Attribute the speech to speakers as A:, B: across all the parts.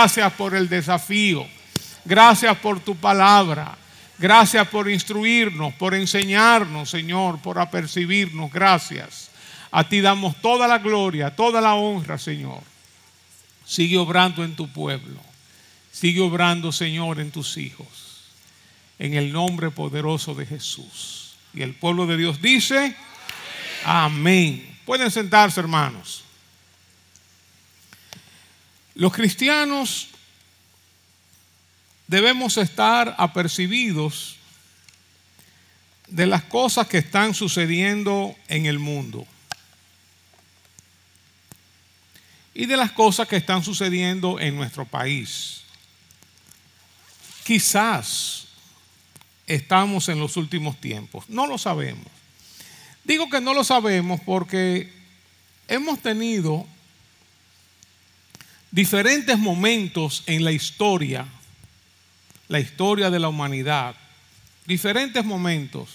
A: Gracias por el desafío. Gracias por tu palabra. Gracias por instruirnos, por enseñarnos, Señor, por apercibirnos. Gracias. A ti damos toda la gloria, toda la honra, Señor. Sigue obrando en tu pueblo. Sigue obrando, Señor, en tus hijos. En el nombre poderoso de Jesús. Y el pueblo de Dios dice, amén. Pueden sentarse, hermanos. Los cristianos debemos estar apercibidos de las cosas que están sucediendo en el mundo y de las cosas que están sucediendo en nuestro país. Quizás estamos en los últimos tiempos, no lo sabemos. Digo que no lo sabemos porque hemos tenido diferentes momentos en la historia la historia de la humanidad, diferentes momentos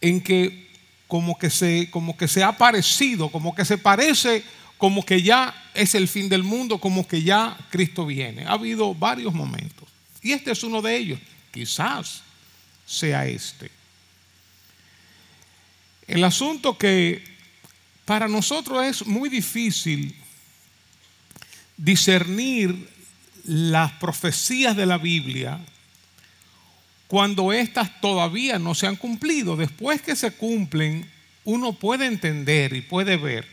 A: en que como que se, como que se ha parecido, como que se parece, como que ya es el fin del mundo, como que ya Cristo viene. Ha habido varios momentos. Y este es uno de ellos. Quizás sea este. El asunto que para nosotros es muy difícil discernir las profecías de la Biblia cuando éstas todavía no se han cumplido. Después que se cumplen, uno puede entender y puede ver.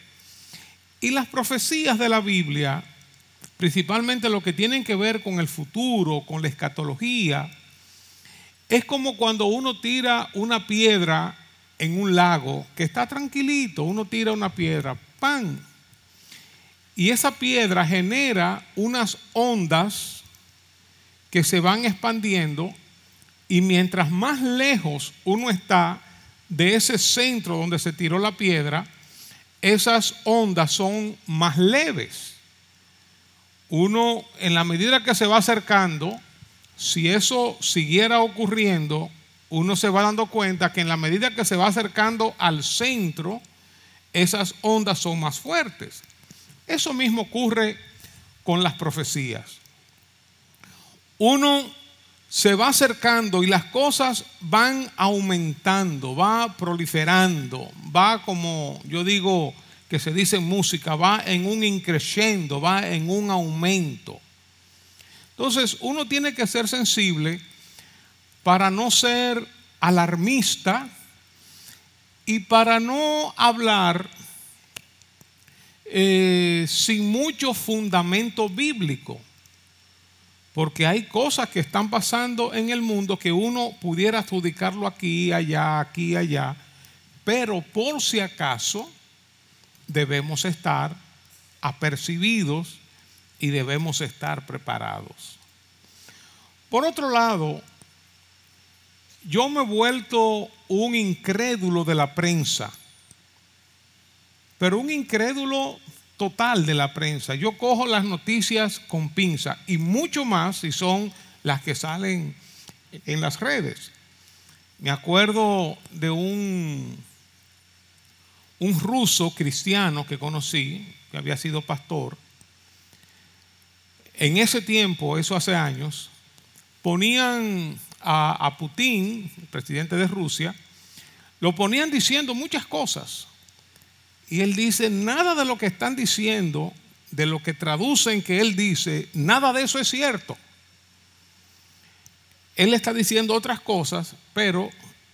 A: Y las profecías de la Biblia, principalmente lo que tienen que ver con el futuro, con la escatología, es como cuando uno tira una piedra en un lago que está tranquilito, uno tira una piedra, ¡pam! Y esa piedra genera unas ondas que se van expandiendo y mientras más lejos uno está de ese centro donde se tiró la piedra, esas ondas son más leves. Uno, en la medida que se va acercando, si eso siguiera ocurriendo, uno se va dando cuenta que en la medida que se va acercando al centro, esas ondas son más fuertes. Eso mismo ocurre con las profecías. Uno se va acercando y las cosas van aumentando, va proliferando, va como yo digo que se dice en música, va en un increciendo, va en un aumento. Entonces uno tiene que ser sensible para no ser alarmista y para no hablar eh, sin mucho fundamento bíblico. Porque hay cosas que están pasando en el mundo que uno pudiera adjudicarlo aquí, allá, aquí, allá. Pero por si acaso debemos estar apercibidos y debemos estar preparados. Por otro lado, yo me he vuelto un incrédulo de la prensa pero un incrédulo total de la prensa. Yo cojo las noticias con pinza y mucho más si son las que salen en las redes. Me acuerdo de un, un ruso cristiano que conocí, que había sido pastor. En ese tiempo, eso hace años, ponían a, a Putin, presidente de Rusia, lo ponían diciendo muchas cosas y él dice, nada de lo que están diciendo, de lo que traducen que él dice, nada de eso es cierto. Él está diciendo otras cosas, pero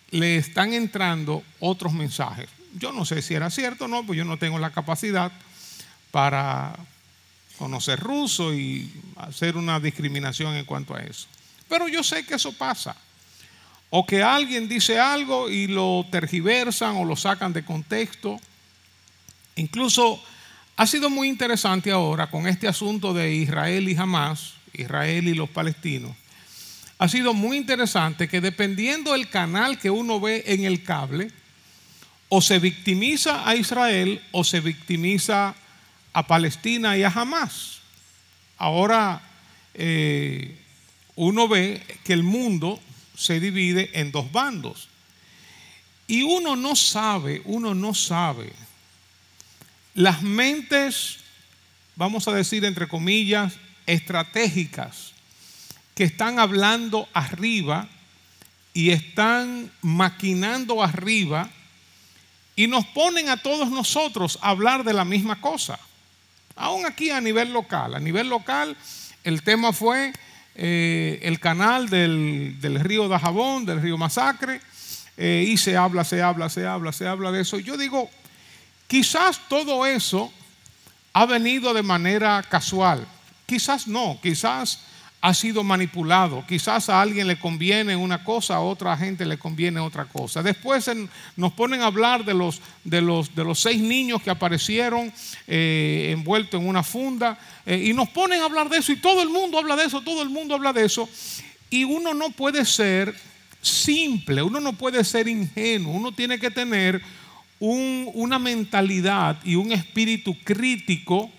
A: le están entrando otros mensajes. Yo no sé si era cierto o no, pues yo no tengo la capacidad para conocer ruso y hacer una discriminación en cuanto a eso. Pero yo sé que eso pasa. O que alguien dice algo y lo tergiversan o lo sacan de contexto Incluso ha sido muy interesante ahora con este asunto de Israel y Hamas, Israel y los palestinos. Ha sido muy interesante que dependiendo del canal que uno ve en el cable, o se victimiza a Israel o se victimiza a Palestina y a Hamas. Ahora eh, uno ve que el mundo se divide en dos bandos. Y uno no sabe, uno no sabe las mentes, vamos a decir entre comillas, estratégicas que están hablando arriba y están maquinando arriba y nos ponen a todos nosotros a hablar de la misma cosa. Aún aquí a nivel local. A nivel local el tema fue eh, el canal del, río Dajabón, del río Masacre, eh, y se habla, se habla, se habla, se habla de eso. Yo digo, quizás todo eso ha venido de manera casual. Quizás no, quizás ha sido manipulado. Quizás a alguien le conviene una cosa, a otra gente le conviene otra cosa. Después nos ponen a hablar de los, de los, de los seis niños que aparecieron eh, envueltos en una funda eh, y nos ponen a hablar de eso y todo el mundo habla de eso, todo el mundo habla de eso. Y uno no puede ser simple, uno no puede ser ingenuo, uno tiene que tener una mentalidad y un espíritu crítico,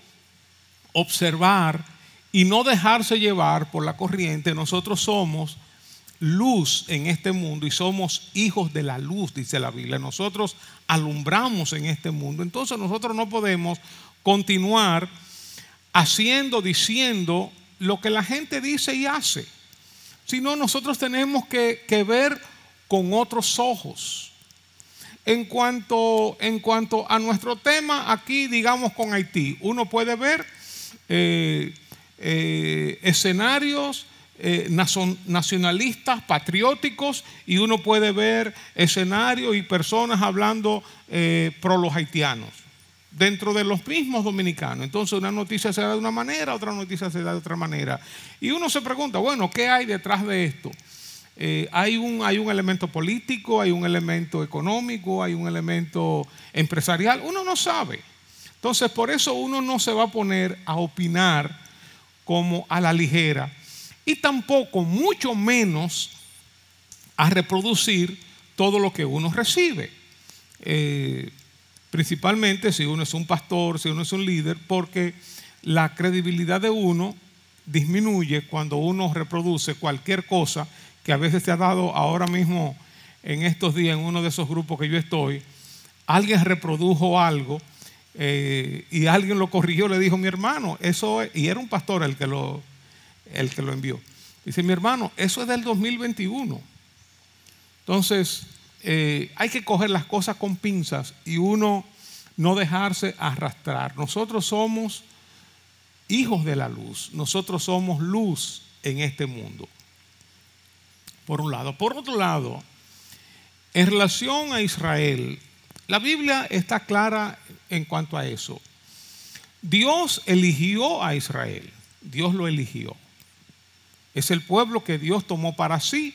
A: observar y no dejarse llevar por la corriente. Nosotros somos luz en este mundo y somos hijos de la luz, dice la Biblia. Nosotros alumbramos en este mundo. Entonces nosotros no podemos continuar haciendo, diciendo lo que la gente dice y hace, sino nosotros tenemos que, ver con otros ojos. En cuanto, en cuanto a nuestro tema aquí, digamos con Haití, uno puede ver eh, eh, escenarios eh, nacionalistas, patrióticos, y uno puede ver escenarios y personas hablando pro los haitianos, dentro de los mismos dominicanos. Entonces una noticia se da de una manera, otra noticia se da de otra manera. Y uno se pregunta, bueno, ¿qué hay detrás de esto? Hay, un, hay un elemento político, hay un elemento económico, hay un elemento empresarial, uno no sabe. Entonces por eso uno no se va a poner a opinar como a la ligera y tampoco, mucho menos, a reproducir todo lo que uno recibe. Eh, principalmente si uno es un pastor, si uno es un líder, porque la credibilidad de uno disminuye cuando uno reproduce cualquier cosa que a veces se ha dado ahora mismo en estos días en uno de esos grupos que yo estoy. Alguien reprodujo algo eh, y alguien lo corrigió, le dijo, mi hermano, eso es, y era un pastor el que lo, el que lo envió. Dice, mi hermano, eso es del 2021. Entonces, eh, hay que coger las cosas con pinzas y uno no dejarse arrastrar. Nosotros somos hijos de la luz, nosotros somos luz en este mundo. Por un lado. Por otro lado, en relación a Israel, la Biblia está clara en cuanto a eso. Dios eligió a Israel, Dios lo eligió. Es el pueblo que Dios tomó para sí.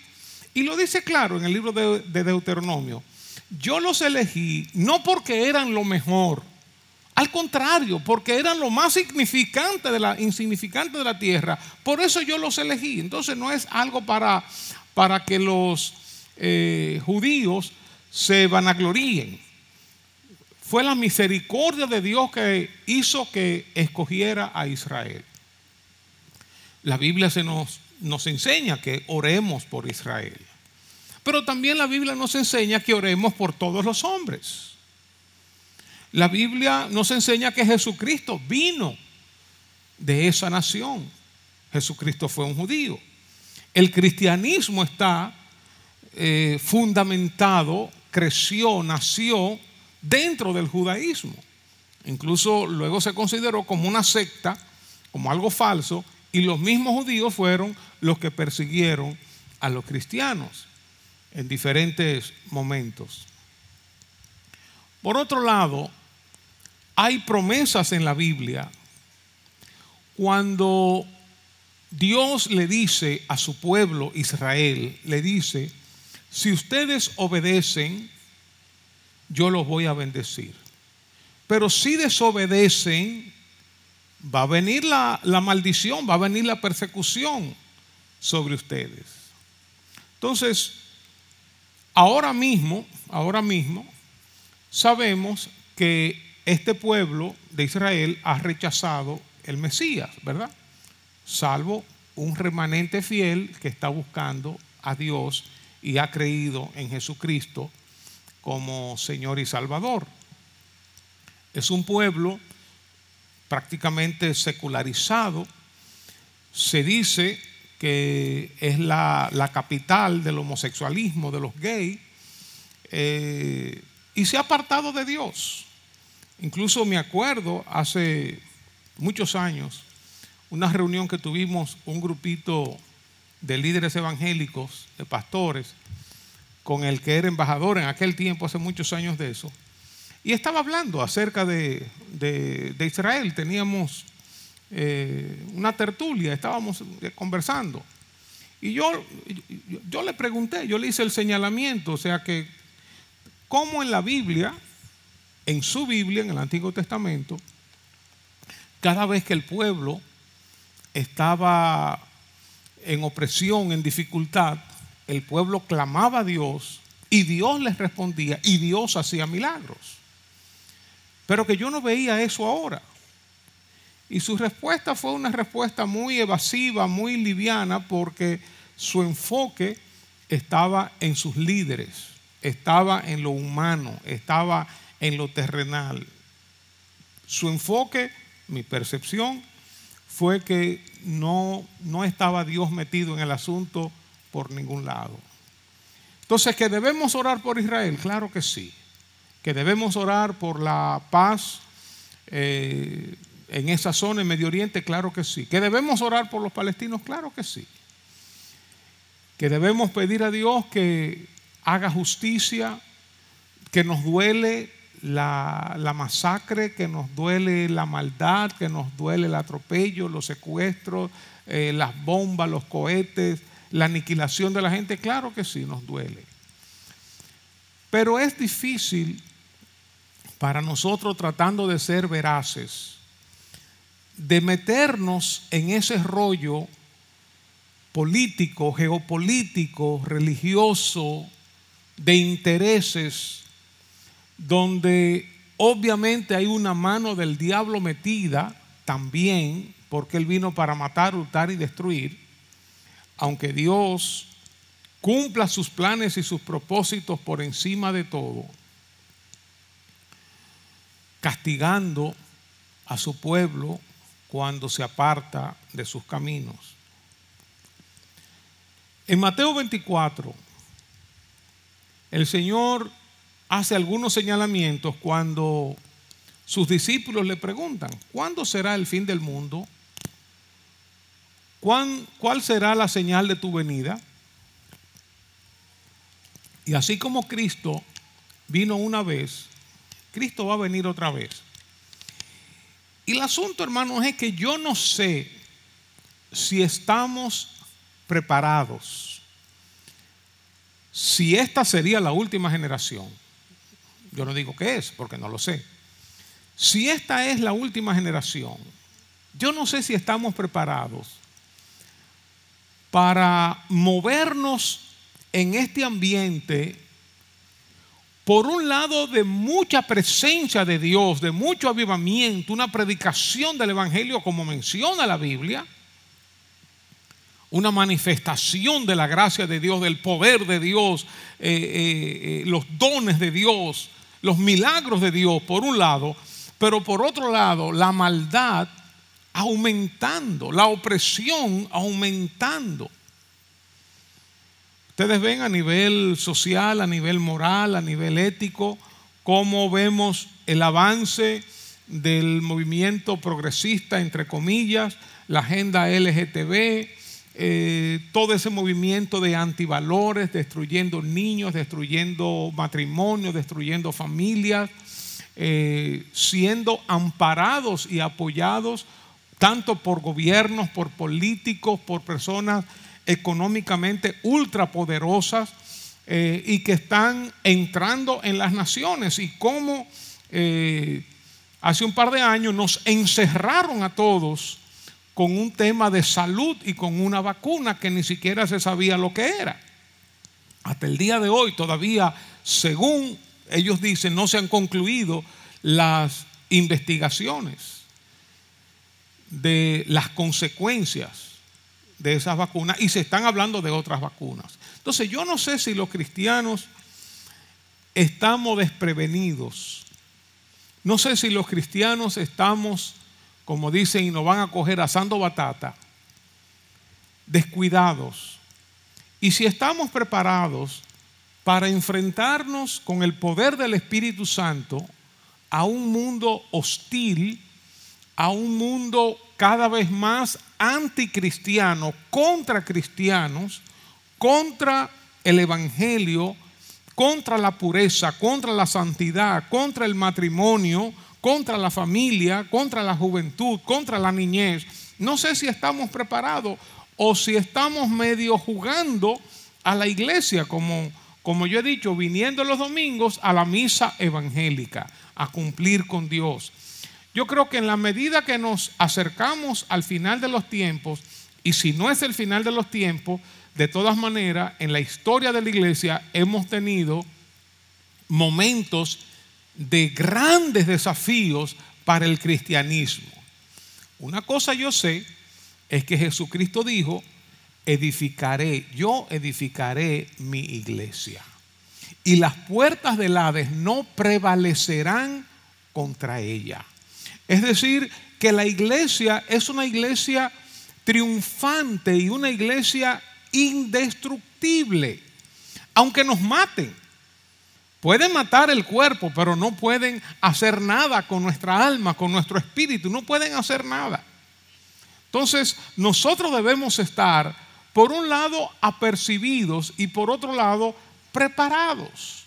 A: Y lo dice claro en el libro de, Deuteronomio. Yo los elegí no porque eran lo mejor, al contrario, porque eran lo más significante de la, insignificante de la tierra. Por eso yo los elegí. Entonces no es algo para, para que los eh, judíos se vanagloríen. Fue la misericordia de Dios que hizo que escogiera a Israel. La Biblia se nos, nos enseña que oremos por Israel. Pero también la Biblia nos enseña que oremos por todos los hombres. La Biblia nos enseña que Jesucristo vino de esa nación. Jesucristo fue un judío. El cristianismo está eh, fundamentado, creció, nació dentro del judaísmo. Incluso luego se consideró como una secta, como algo falso, y los mismos judíos fueron los que persiguieron a los cristianos en diferentes momentos. Por otro lado, hay promesas en la Biblia cuando Dios le dice a su pueblo Israel, le dice, si ustedes obedecen yo los voy a bendecir. Pero si desobedecen, va a venir la, maldición, va a venir la persecución sobre ustedes. Entonces, ahora mismo, ahora mismo, sabemos que este pueblo de Israel ha rechazado el Mesías, ¿verdad? Salvo un remanente fiel que está buscando a Dios y ha creído en Jesucristo como Señor y Salvador. Es un pueblo prácticamente secularizado, se dice que es la, capital del homosexualismo, de los gays, eh, y se ha apartado de Dios. Incluso me acuerdo hace muchos años, una reunión que tuvimos un grupito de líderes evangélicos, de pastores, con el que era embajador en aquel tiempo, hace muchos años de eso, y estaba hablando acerca de, Israel. Teníamos eh, una tertulia, estábamos conversando. Y yo, yo le pregunté, yo le hice el señalamiento, o sea que, ¿cómo en la Biblia, en su Biblia, en el Antiguo Testamento, cada vez que el pueblo estaba en opresión, en dificultad, el pueblo clamaba a Dios y Dios les respondía y Dios hacía milagros. Pero que yo no veía eso ahora. Y su respuesta fue una respuesta muy evasiva, muy liviana, porque su enfoque estaba en sus líderes, estaba en lo humano, estaba en lo terrenal. Su enfoque, mi percepción, fue que no, no estaba Dios metido en el asunto por ningún lado. Entonces, ¿que debemos orar por Israel? Claro que sí. ¿Que debemos orar por la paz eh, en esa zona, en Medio Oriente? Claro que sí. ¿Que debemos orar por los palestinos? Claro que sí. ¿Que debemos pedir a Dios que haga justicia? ¿Que nos duele la, masacre, que nos duele la maldad, que nos duele el atropello, los secuestros, eh, las bombas, los cohetes, la aniquilación de la gente, claro que sí, nos duele. Pero es difícil para nosotros tratando de ser veraces, de meternos en ese rollo político, geopolítico, religioso, de intereses donde obviamente hay una mano del diablo metida también, porque él vino para matar, hurtar y destruir, aunque Dios cumpla sus planes y sus propósitos por encima de todo, castigando a su pueblo cuando se aparta de sus caminos. En Mateo 24, el Señor hace algunos señalamientos cuando sus discípulos le preguntan, ¿cuándo será el fin del mundo? ¿Cuál será la señal de tu venida? Y así como Cristo vino una vez, Cristo va a venir otra vez. Y el asunto, hermanos, es que yo no sé si estamos preparados, si esta sería la última generación. Yo no digo que es, porque no lo sé. Si esta es la última generación, yo no sé si estamos preparados para movernos en este ambiente, por un lado, de mucha presencia de Dios, de mucho avivamiento, una predicación del Evangelio como menciona la Biblia, una manifestación de la gracia de Dios, del poder de Dios, eh, eh, eh, los dones de Dios, los milagros de Dios, por un lado, pero por otro lado, la maldad aumentando, la opresión aumentando. Ustedes ven a nivel social, a nivel moral, a nivel ético, cómo vemos el avance del movimiento progresista, entre comillas, la agenda LGTB, eh, todo ese movimiento de antivalores, destruyendo niños, destruyendo matrimonios, destruyendo familias, eh, siendo amparados y apoyados tanto por gobiernos, por políticos, por personas económicamente ultrapoderosas eh, y que están entrando en las naciones. Y cómo hace un par de años nos encerraron a todos con un tema de salud y con una vacuna que ni siquiera se sabía lo que era. Hasta el día de hoy todavía, según ellos dicen, no se han concluido las investigaciones de las consecuencias de esas vacunas y se están hablando de otras vacunas. Entonces yo no sé si los cristianos estamos desprevenidos. No sé si los cristianos estamos como dicen, y nos van a coger asando batata descuidados. Y si estamos preparados para enfrentarnos con el poder del Espíritu Santo a un mundo hostil, a un mundo cada vez más anticristiano, contra cristianos, contra el Evangelio, contra la pureza, contra la santidad, contra el matrimonio, contra la familia, contra la juventud, contra la niñez. No sé si estamos preparados o si estamos medio jugando a la iglesia, como, como yo he dicho, viniendo los domingos a la misa evangélica, a cumplir con Dios. Yo creo que en la medida que nos acercamos al final de los tiempos, y si no es el final de los tiempos, de todas maneras, en la historia de la iglesia hemos tenido momentos de grandes desafíos para el cristianismo. Una cosa yo sé es que Jesucristo dijo, edificaré, yo edificaré mi iglesia. Y las puertas del Hades no prevalecerán contra ella. Es decir, que la iglesia es una iglesia triunfante y una iglesia indestructible, aunque nos maten. Pueden matar el cuerpo, pero no pueden hacer nada con nuestra alma, con nuestro espíritu, no pueden hacer nada. Entonces, nosotros debemos estar, por un lado, apercibidos y por otro lado, preparados.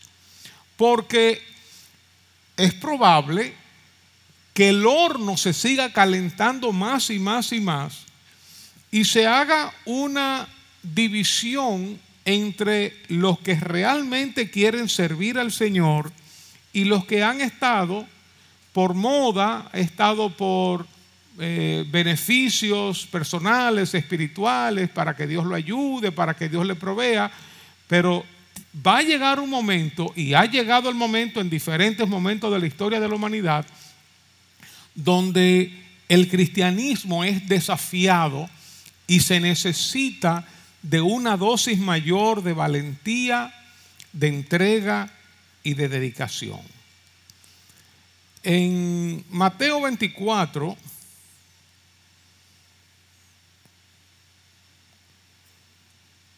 A: Porque es probable que el horno se siga calentando más y más y más y se haga una división entre los que realmente quieren servir al Señor y los que han estado por moda, estado por eh, beneficios personales, espirituales, para que Dios lo ayude, para que Dios le provea, pero va a llegar un momento, y ha llegado el momento en diferentes momentos de la historia de la humanidad, donde el cristianismo es desafiado y se necesita de una dosis mayor de valentía, de entrega y de dedicación. En Mateo 24,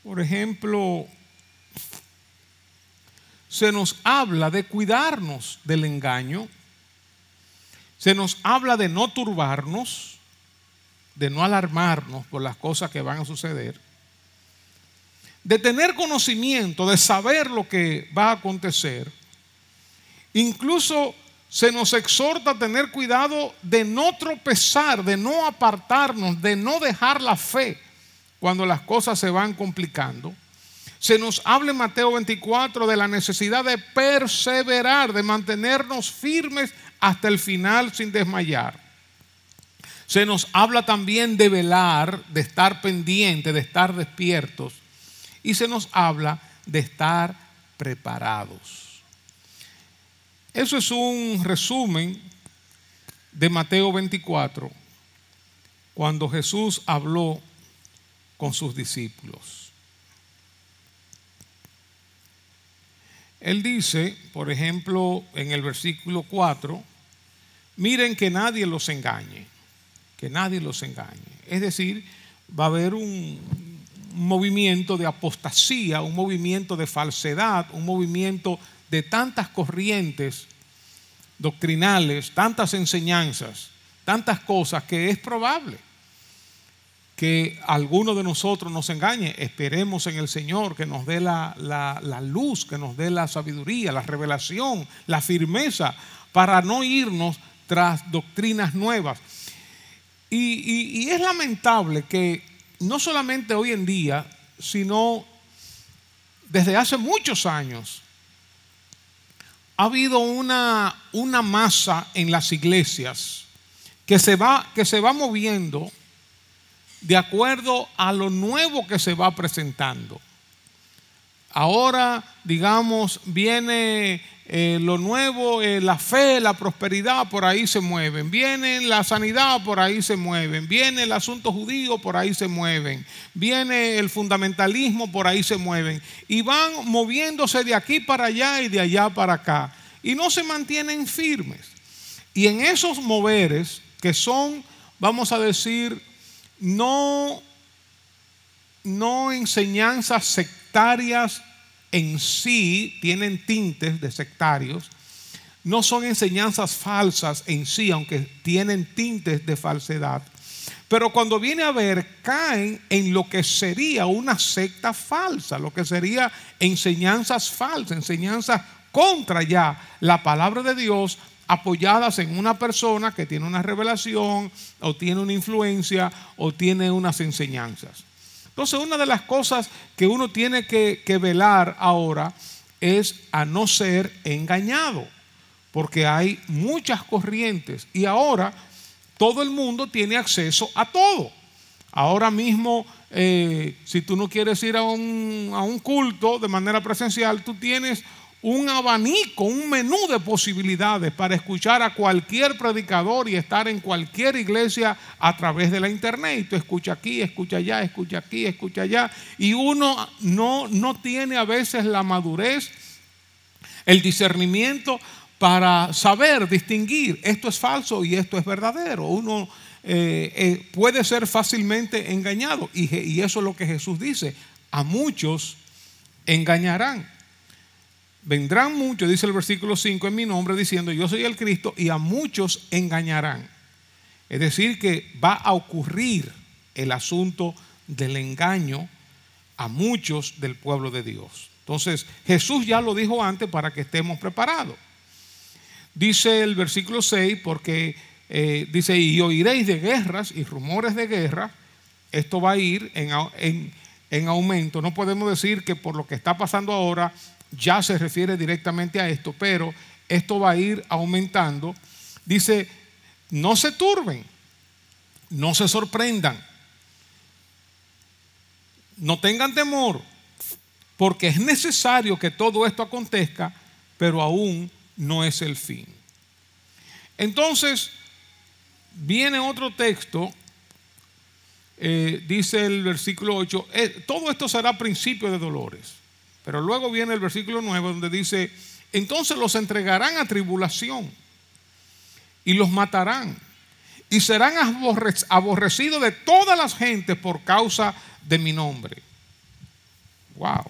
A: por ejemplo, se nos habla de cuidarnos del engaño, se nos habla de no turbarnos, de no alarmarnos por las cosas que van a suceder, de tener conocimiento, de saber lo que va a acontecer. Incluso se nos exhorta a tener cuidado de no tropezar, de no apartarnos, de no dejar la fe cuando las cosas se van complicando. Se nos habla en Mateo 24 de la necesidad de perseverar, de mantenernos firmes hasta el final sin desmayar. Se nos habla también de velar, de estar pendiente, de estar despiertos y se nos habla de estar preparados. Eso es un resumen de Mateo 24, cuando Jesús habló con sus discípulos. Él dice, por ejemplo, en el versículo 4, miren que nadie los engañe, que nadie los engañe. Es decir, va a haber un, movimiento de apostasía, un movimiento de falsedad, un movimiento de tantas corrientes doctrinales, tantas enseñanzas, tantas cosas que es probable que alguno de nosotros nos engañe. Esperemos en el Señor que nos dé la, luz, que nos dé la sabiduría, la revelación, la firmeza para no irnos tras doctrinas nuevas. y es lamentable que no solamente hoy en día, sino desde hace muchos años, ha habido una, una masa en las iglesias que se, va, que se va moviendo de acuerdo a lo nuevo que se va presentando. Ahora, digamos, viene eh, lo nuevo, eh, la fe, la prosperidad, por ahí se mueven. Viene la sanidad, por ahí se mueven. Viene el asunto judío, por ahí se mueven. Viene el fundamentalismo, por ahí se mueven. Y van moviéndose de aquí para allá y de allá para acá. Y no se mantienen firmes. Y en esos moveres, que son, vamos a decir, no no enseñanzas sectarias en sí, tienen tintes de sectarios, no son enseñanzas falsas en sí, aunque tienen tintes de falsedad. Pero cuando viene a ver, caen en lo que sería una secta falsa, lo que sería enseñanzas falsas, enseñanzas contra ya la palabra de Dios, apoyadas en una persona que tiene una revelación o tiene una influencia o tiene unas enseñanzas. Entonces, una de las cosas que uno tiene que, velar ahora es a no ser engañado porque hay muchas corrientes y ahora todo el mundo tiene acceso a todo. Ahora mismo, eh, si tú no quieres ir a un culto de manera presencial, tú tienes un abanico, un menú de posibilidades para escuchar a cualquier predicador y estar en cualquier iglesia a través de la internet. Y tú escucha aquí, escucha allá, escucha aquí, escucha allá. Y uno no, no tiene a veces la madurez, el discernimiento para saber distinguir esto es falso y esto es verdadero. Uno eh, eh, puede ser fácilmente engañado y, y eso es lo que Jesús dice. A muchos engañarán. Vendrán muchos, dice el versículo 5 en mi nombre, diciendo yo soy el Cristo y a muchos engañarán. Es decir, que va a ocurrir el asunto del engaño a muchos del pueblo de Dios. Entonces, Jesús ya lo dijo antes para que estemos preparados. Dice el versículo 6, porque eh, dice, y oiréis de guerras y rumores de guerra, esto va a ir en, en aumento. No podemos decir que por lo que está pasando ahora ya se refiere directamente a esto, pero esto va a ir aumentando. Dice, no se turben, no se sorprendan, no tengan temor, porque es necesario que todo esto acontezca, pero aún no es el fin. Entonces, viene otro texto, eh, dice el versículo 8, eh, todo esto será principio de dolores, pero luego viene el versículo 9 donde dice, entonces los entregarán a tribulación y los matarán y serán aborrecidos de todas las gentes por causa de mi nombre. Wow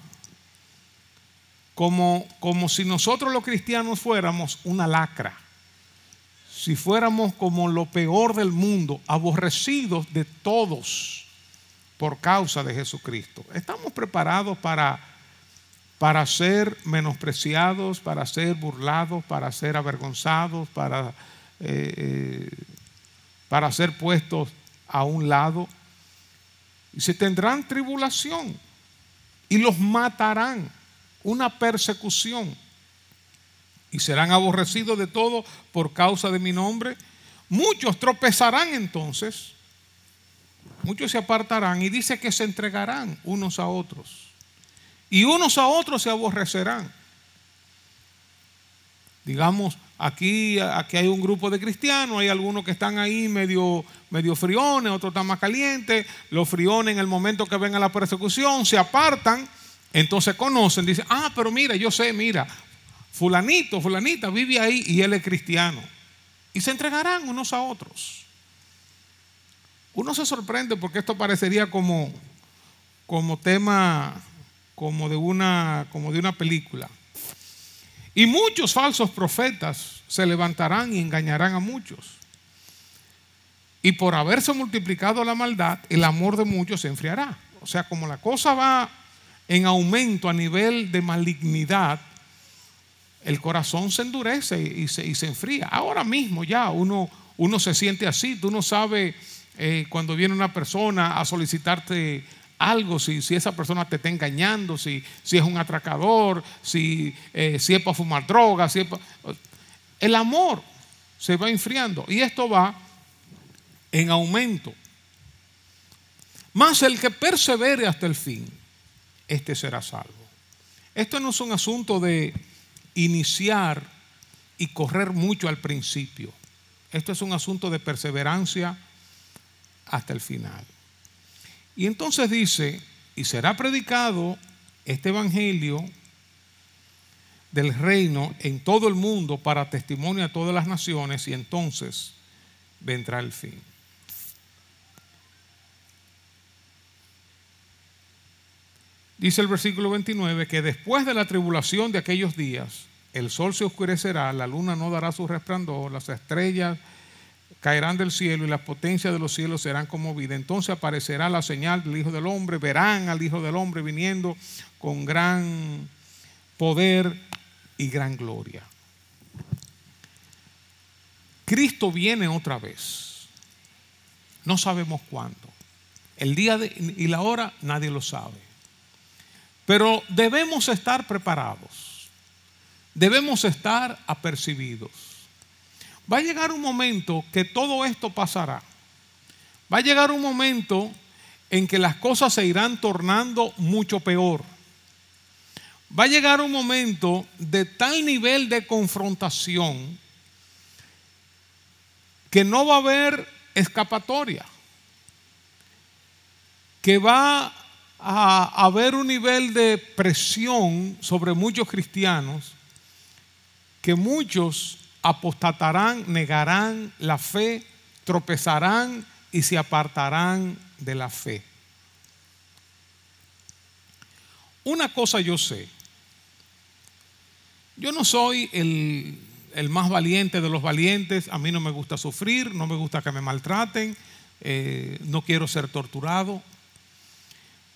A: como, como si nosotros los cristianos fuéramos una lacra, si fuéramos como lo peor del mundo, aborrecidos de todos por causa de Jesucristo. Estamos preparados para, para ser menospreciados, para ser burlados, para ser avergonzados, para, eh, eh, para ser puestos a un lado. Y se tendrán tribulación y los matarán una persecución y serán aborrecidos de todo por causa de mi nombre. Muchos tropezarán entonces, muchos se apartarán y dice que se entregarán unos a otros y unos a otros se aborrecerán. Digamos, aquí, aquí hay un grupo de cristianos, hay algunos que están ahí medio, medio friones, otros están más calientes. Los friones en el momento que venga la persecución se apartan entonces conocen, dicen, ah, pero mira, yo sé, mira, fulanito, fulanita vive ahí y él es cristiano. Y se entregarán unos a otros. Uno se sorprende porque esto parecería como, como tema, como de, una, como de una película. Y muchos falsos profetas se levantarán y engañarán a muchos. Y por haberse multiplicado la maldad, el amor de muchos se enfriará. O sea, como la cosa va en aumento a nivel de malignidad, el corazón se endurece y se, enfría. Ahora mismo ya uno, uno se siente así, tú no sabes eh, cuando viene una persona a solicitarte algo, si, si, esa persona te está engañando, si, si es un atracador, si, eh, es para fumar droga, si el amor se va enfriando y esto va en aumento. Más el que persevere hasta el fin este será salvo. Esto no es un asunto de iniciar y correr mucho al principio. Esto es un asunto de perseverancia hasta el final. Y entonces dice, y será predicado este Evangelio del reino en todo el mundo para testimonio a todas las naciones y entonces vendrá el fin. Dice el versículo 29 que después de la tribulación de aquellos días, el sol se oscurecerá, la luna no dará su resplandor, las estrellas caerán del cielo y las potencias de los cielos serán conmovidas. Entonces aparecerá la señal del Hijo del Hombre, verán al Hijo del Hombre viniendo con gran poder y gran gloria. Cristo viene otra vez. No sabemos cuándo. El día y la hora nadie lo sabe. Pero debemos estar preparados. Debemos estar apercibidos. Va a llegar un momento que todo esto pasará. Va a llegar un momento en que las cosas se irán tornando mucho peor. Va a llegar un momento de tal nivel de confrontación que no va a haber escapatoria, que va a haber un nivel de presión sobre muchos cristianos, que muchos apostatarán, negarán la fe, tropezarán y se apartarán de la fe. Una cosa yo sé, yo no soy el, el, más valiente de los valientes, a mí no me gusta sufrir, no me gusta que me maltraten, eh, no quiero ser torturado,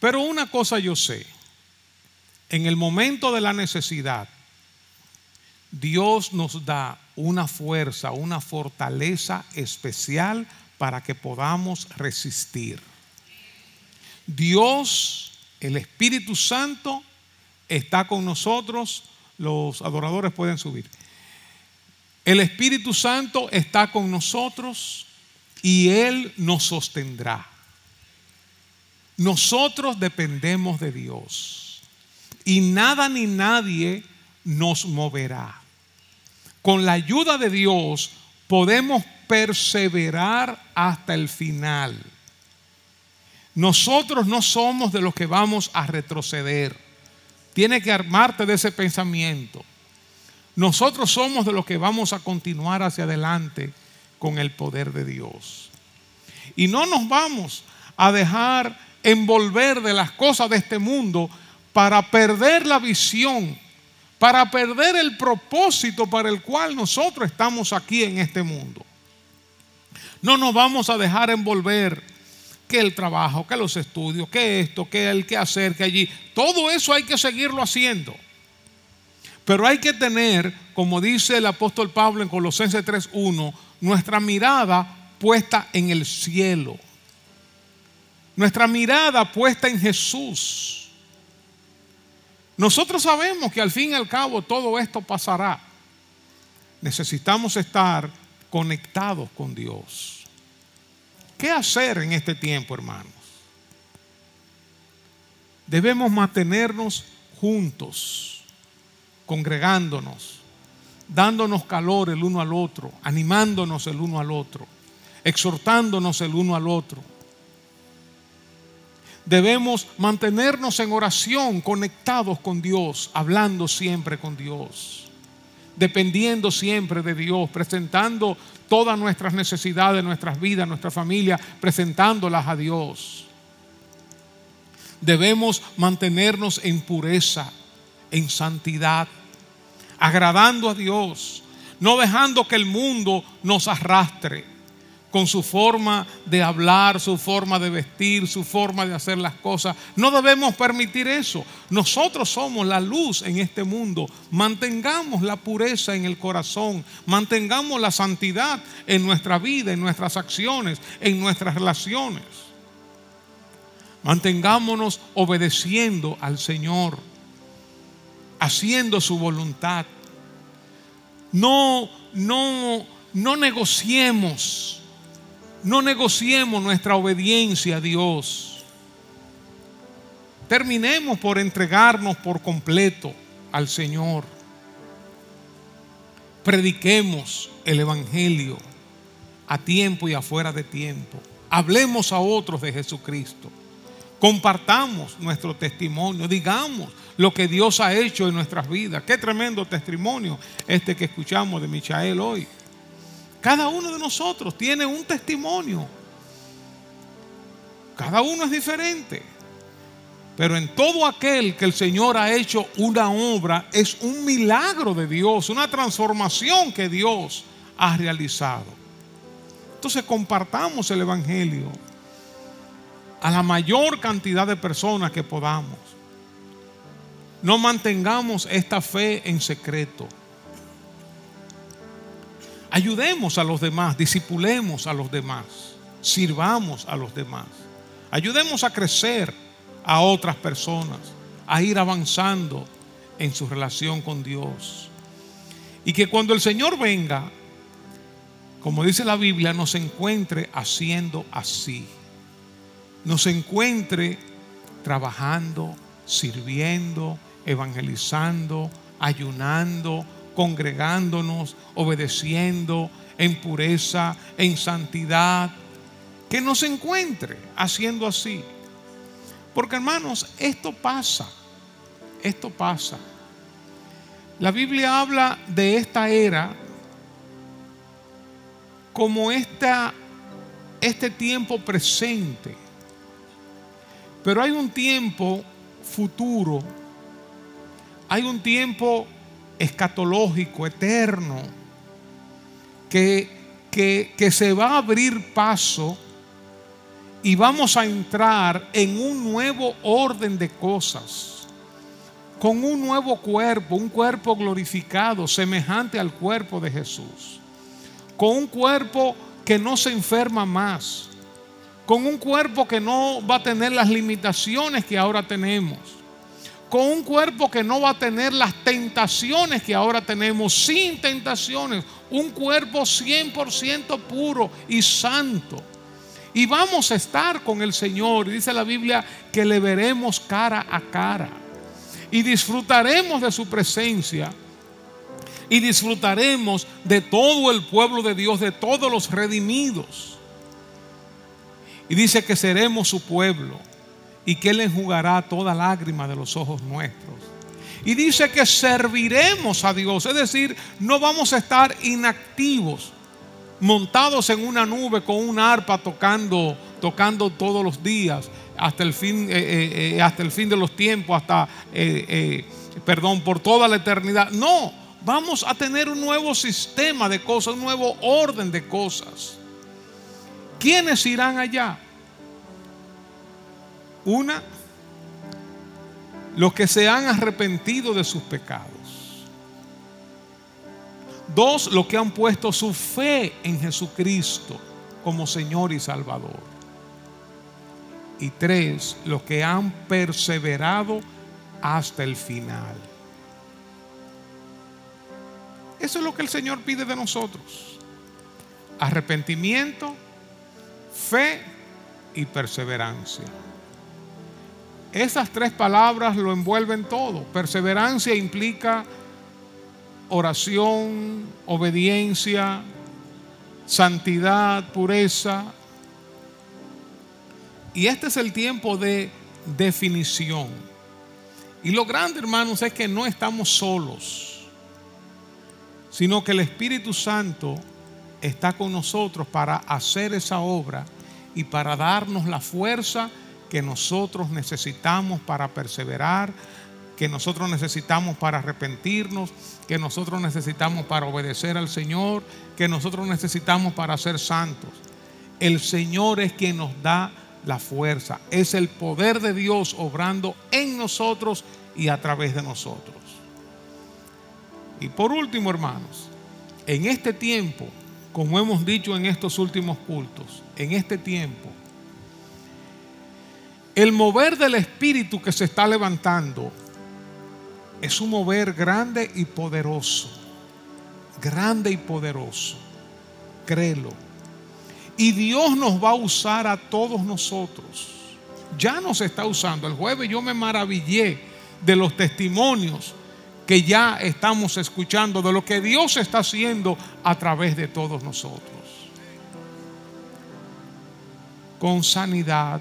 A: pero una cosa yo sé, en el momento de la necesidad, Dios nos da una fuerza, una fortaleza especial para que podamos resistir. Dios, el Espíritu Santo, está con nosotros. Los adoradores pueden subir. El Espíritu Santo está con nosotros y Él nos sostendrá. Nosotros dependemos de Dios y nada ni nadie nos moverá. Con la ayuda de Dios podemos perseverar hasta el final. Nosotros no somos de los que vamos a retroceder. Tiene que armarte de ese pensamiento. Nosotros somos de los que vamos a continuar hacia adelante con el poder de Dios. Y no nos vamos a dejar envolver de las cosas de este mundo para perder la visión, para perder el propósito para el cual nosotros estamos aquí en este mundo. No nos vamos a dejar envolver que el trabajo, que los estudios, que esto, que el que hacer, que allí. Todo eso hay que seguirlo haciendo. Pero hay que tener, como dice el apóstol Pablo en Colosenses 3.1, nuestra mirada puesta en el cielo nuestra mirada puesta en Jesús. Nosotros sabemos que al fin y al cabo todo esto pasará. Necesitamos estar conectados con Dios. ¿Qué hacer en este tiempo, hermanos? Debemos mantenernos juntos, congregándonos, dándonos calor el uno al otro, animándonos el uno al otro, exhortándonos el uno al otro debemos mantenernos en oración, conectados con Dios, hablando siempre con Dios, dependiendo siempre de Dios, presentando todas nuestras necesidades, nuestras vidas, nuestra familia, presentándolas a Dios. Debemos mantenernos en pureza, en santidad, agradando a Dios, no dejando que el mundo nos arrastre con su forma de hablar, su forma de vestir, su forma de hacer las cosas. No debemos permitir eso. Nosotros somos la luz en este mundo. Mantengamos la pureza en el corazón, mantengamos la santidad en nuestra vida, en nuestras acciones, en nuestras relaciones. Mantengámonos obedeciendo al Señor, haciendo su voluntad. No, no, no negociemos no negociemos nuestra obediencia a Dios. Terminemos por entregarnos por completo al Señor. Prediquemos el Evangelio a tiempo y afuera de tiempo. Hablemos a otros de Jesucristo. Compartamos nuestro testimonio. Digamos lo que Dios ha hecho en nuestras vidas. Qué tremendo testimonio este que escuchamos de Michael hoy. Cada uno de nosotros tiene un testimonio. Cada uno es diferente. Pero en todo aquel que el Señor ha hecho una obra, es un milagro de Dios, una transformación que Dios ha realizado. Entonces compartamos el Evangelio a la mayor cantidad de personas que podamos. No mantengamos esta fe en secreto. Ayudemos a los demás, disipulemos a los demás, sirvamos a los demás. Ayudemos a crecer a otras personas, a ir avanzando en su relación con Dios. Y que cuando el Señor venga, como dice la Biblia, nos encuentre haciendo así. Nos encuentre trabajando, sirviendo, evangelizando, ayunando, congregándonos, obedeciendo en pureza, en santidad. Que nos encuentre haciendo así. Porque hermanos, esto pasa, esto pasa. La Biblia habla de esta era como esta, este tiempo presente. Pero hay un tiempo futuro, hay un tiempo escatológico, eterno, que, que, que se va a abrir paso y vamos a entrar en un nuevo orden de cosas, con un nuevo cuerpo, un cuerpo glorificado, semejante al cuerpo de Jesús, con un cuerpo que no se enferma más, con un cuerpo que no va a tener las limitaciones que ahora tenemos, con un cuerpo que no va a tener las tentaciones que ahora tenemos, sin tentaciones, un cuerpo 100% puro y santo y vamos a estar con el Señor. Dice la Biblia que le veremos cara a cara. Y disfrutaremos de su presencia. Y disfrutaremos de todo el pueblo de Dios, de todos los redimidos. Y dice que seremos su pueblo y que Él enjugará toda lágrima de los ojos nuestros. Y dice que serviremos a Dios, es decir, no vamos a estar inactivos montados en una nube con un arpa tocando, tocando todos los días hasta el fin, eh, eh, eh, hasta el fin de los tiempos, hasta, perdón, por toda la eternidad. No, vamos a tener un nuevo sistema de cosas, un nuevo orden de cosas. ¿Quiénes irán allá? Una, los que se han arrepentido de sus pecados. Dos, los que han puesto su fe en Jesucristo como Señor y Salvador. Y tres, los que han perseverado hasta el final. Eso es lo que el Señor pide de nosotros. Arrepentimiento, fe y perseverancia. Esas tres palabras lo envuelven todo. Perseverancia implica oración, obediencia, santidad, pureza. Y este es el tiempo de definición. Y lo grande, hermanos, es que no estamos solos, sino que el Espíritu Santo está con nosotros para hacer esa obra y para darnos la fuerza que nosotros necesitamos para perseverar, que nosotros necesitamos para arrepentirnos, que nosotros necesitamos para obedecer al Señor, que nosotros necesitamos para ser santos. El Señor es quien nos da la fuerza, es el poder de Dios obrando en nosotros y a través de nosotros. Y por último, hermanos, en este tiempo, como hemos dicho en estos últimos cultos, en este tiempo, el mover del Espíritu que se está levantando es un mover grande y poderoso. Grande y poderoso. Créelo. Y Dios nos va a usar a todos nosotros. Ya nos está usando. El jueves yo me maravillé de los testimonios que ya estamos escuchando, de lo que Dios está haciendo a través de todos nosotros. Con sanidad,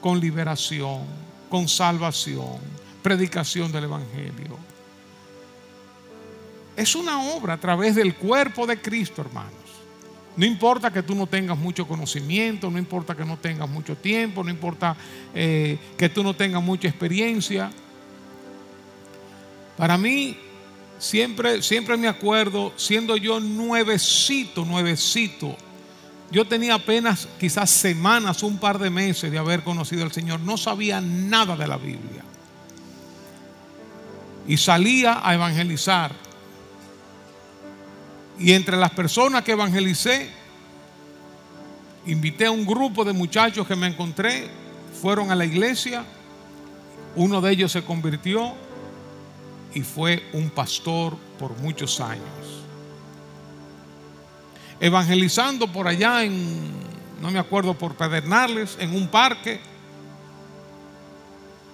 A: con liberación, con salvación predicación del Evangelio. Es una obra a través del cuerpo de Cristo, hermanos. No importa que tú no tengas mucho conocimiento, no importa que no tengas mucho tiempo, no importa eh, que tú no tengas mucha experiencia. Para mí, siempre, siempre me acuerdo, siendo yo nuevecito, nuevecito, yo tenía apenas quizás semanas, un par de meses de haber conocido al Señor, no sabía nada de la Biblia. Y salía a evangelizar. Y entre las personas que evangelicé, invité a un grupo de muchachos que me encontré, fueron a la iglesia, uno de ellos se convirtió y fue un pastor por muchos años. Evangelizando por allá en, no me acuerdo, por Pedernales, en un parque,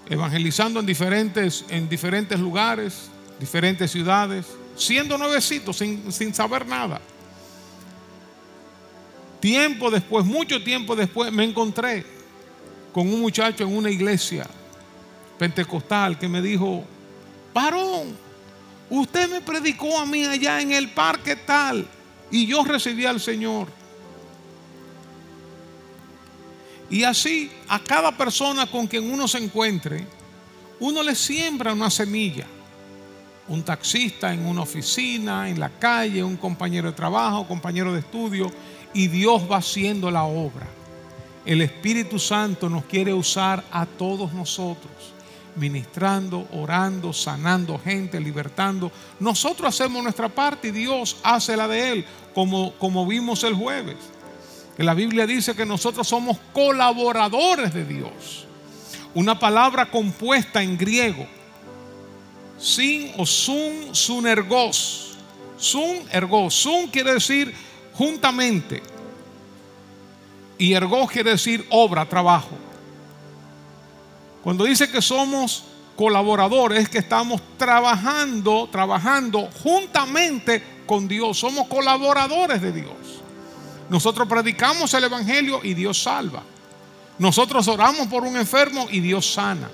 A: evangelizando en diferentes, en diferentes lugares, diferentes ciudades siendo nuevecito, sin, sin saber nada. Tiempo después, mucho tiempo después, me encontré con un muchacho en una iglesia pentecostal que me dijo, varón, usted me predicó a mí allá en el parque tal y yo recibí al Señor. Y así a cada persona con quien uno se encuentre, uno le siembra una semilla un taxista en una oficina, en la calle, un compañero de trabajo, compañero de estudio, y Dios va haciendo la obra. El Espíritu Santo nos quiere usar a todos nosotros, ministrando, orando, sanando gente, libertando. Nosotros hacemos nuestra parte y Dios hace la de Él, como, como vimos el jueves. Que la Biblia dice que nosotros somos colaboradores de Dios. Una palabra compuesta en griego sin o sun, sun ergos. Sun ergos. Sun quiere decir juntamente. Y ergos quiere decir obra, trabajo. Cuando dice que somos colaboradores, es que estamos trabajando, trabajando juntamente con Dios. Somos colaboradores de Dios. Nosotros predicamos el Evangelio y Dios salva. Nosotros oramos por un enfermo y Dios sana.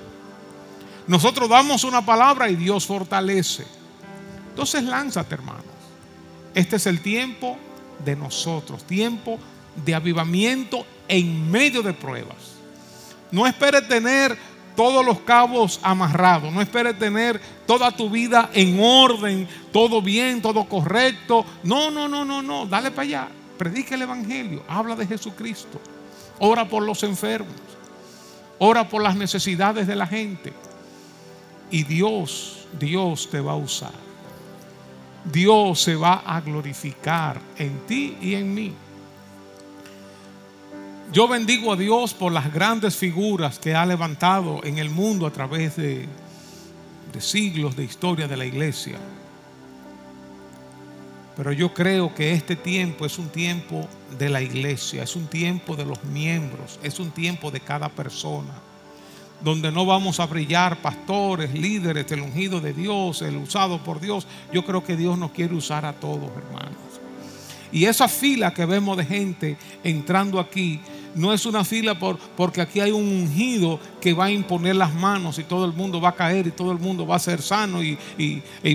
A: Nosotros damos una palabra y Dios fortalece. Entonces lánzate, hermanos. Este es el tiempo de nosotros, tiempo de avivamiento en medio de pruebas. No espere tener todos los cabos amarrados, no espere tener toda tu vida en orden, todo bien, todo correcto. No, no, no, no, no, dale para allá. Predica el Evangelio, habla de Jesucristo. Ora por los enfermos, ora por las necesidades de la gente. Y Dios, Dios te va a usar. Dios se va a glorificar en ti y en mí. Yo bendigo a Dios por las grandes figuras que ha levantado en el mundo a través de, siglos de historia de la iglesia. Pero yo creo que este tiempo es un tiempo de la iglesia, es un tiempo de los miembros, es un tiempo de cada persona donde no vamos a brillar pastores, líderes, el ungido de Dios, el usado por Dios. Yo creo que Dios nos quiere usar a todos, hermanos. Y esa fila que vemos de gente entrando aquí, no es una fila por, porque aquí hay un ungido que va a imponer las manos y todo el mundo va a caer y todo el mundo va a ser sano y,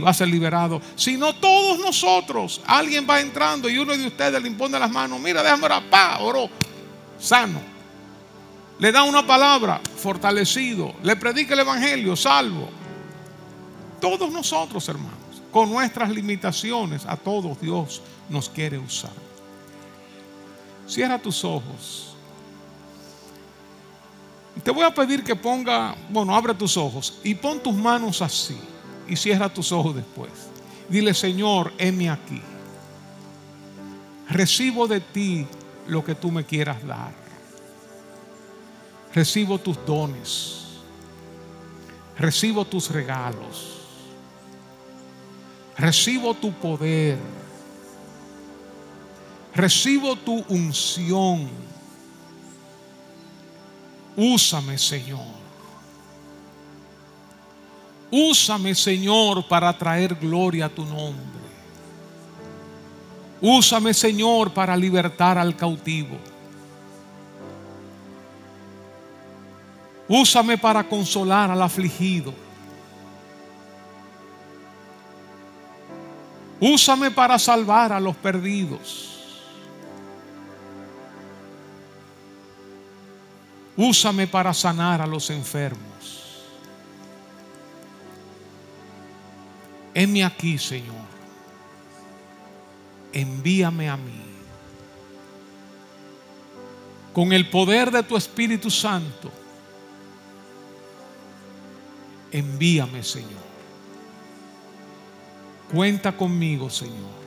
A: va a ser liberado, sino todos nosotros. Alguien va entrando y uno de ustedes le impone las manos, mira, déjame orar, pa, oro, sano le da una palabra, fortalecido, le predica el Evangelio, salvo. Todos nosotros, hermanos, con nuestras limitaciones, a todos Dios nos quiere usar. Cierra tus ojos. Te voy a pedir que ponga, bueno, abre tus ojos y pon tus manos así y cierra tus ojos después. Dile, Señor, heme aquí. Recibo de ti lo que tú me quieras dar. Recibo tus dones. Recibo tus regalos. Recibo tu poder. Recibo tu unción. Úsame, Señor. Úsame, Señor, para traer gloria a tu nombre. Úsame, Señor, para libertar al cautivo. Úsame para consolar al afligido. Úsame para salvar a los perdidos. Úsame para sanar a los enfermos. Heme aquí, Señor. Envíame a mí. Con el poder de tu Espíritu Santo, envíame, Señor. Cuenta conmigo, Señor.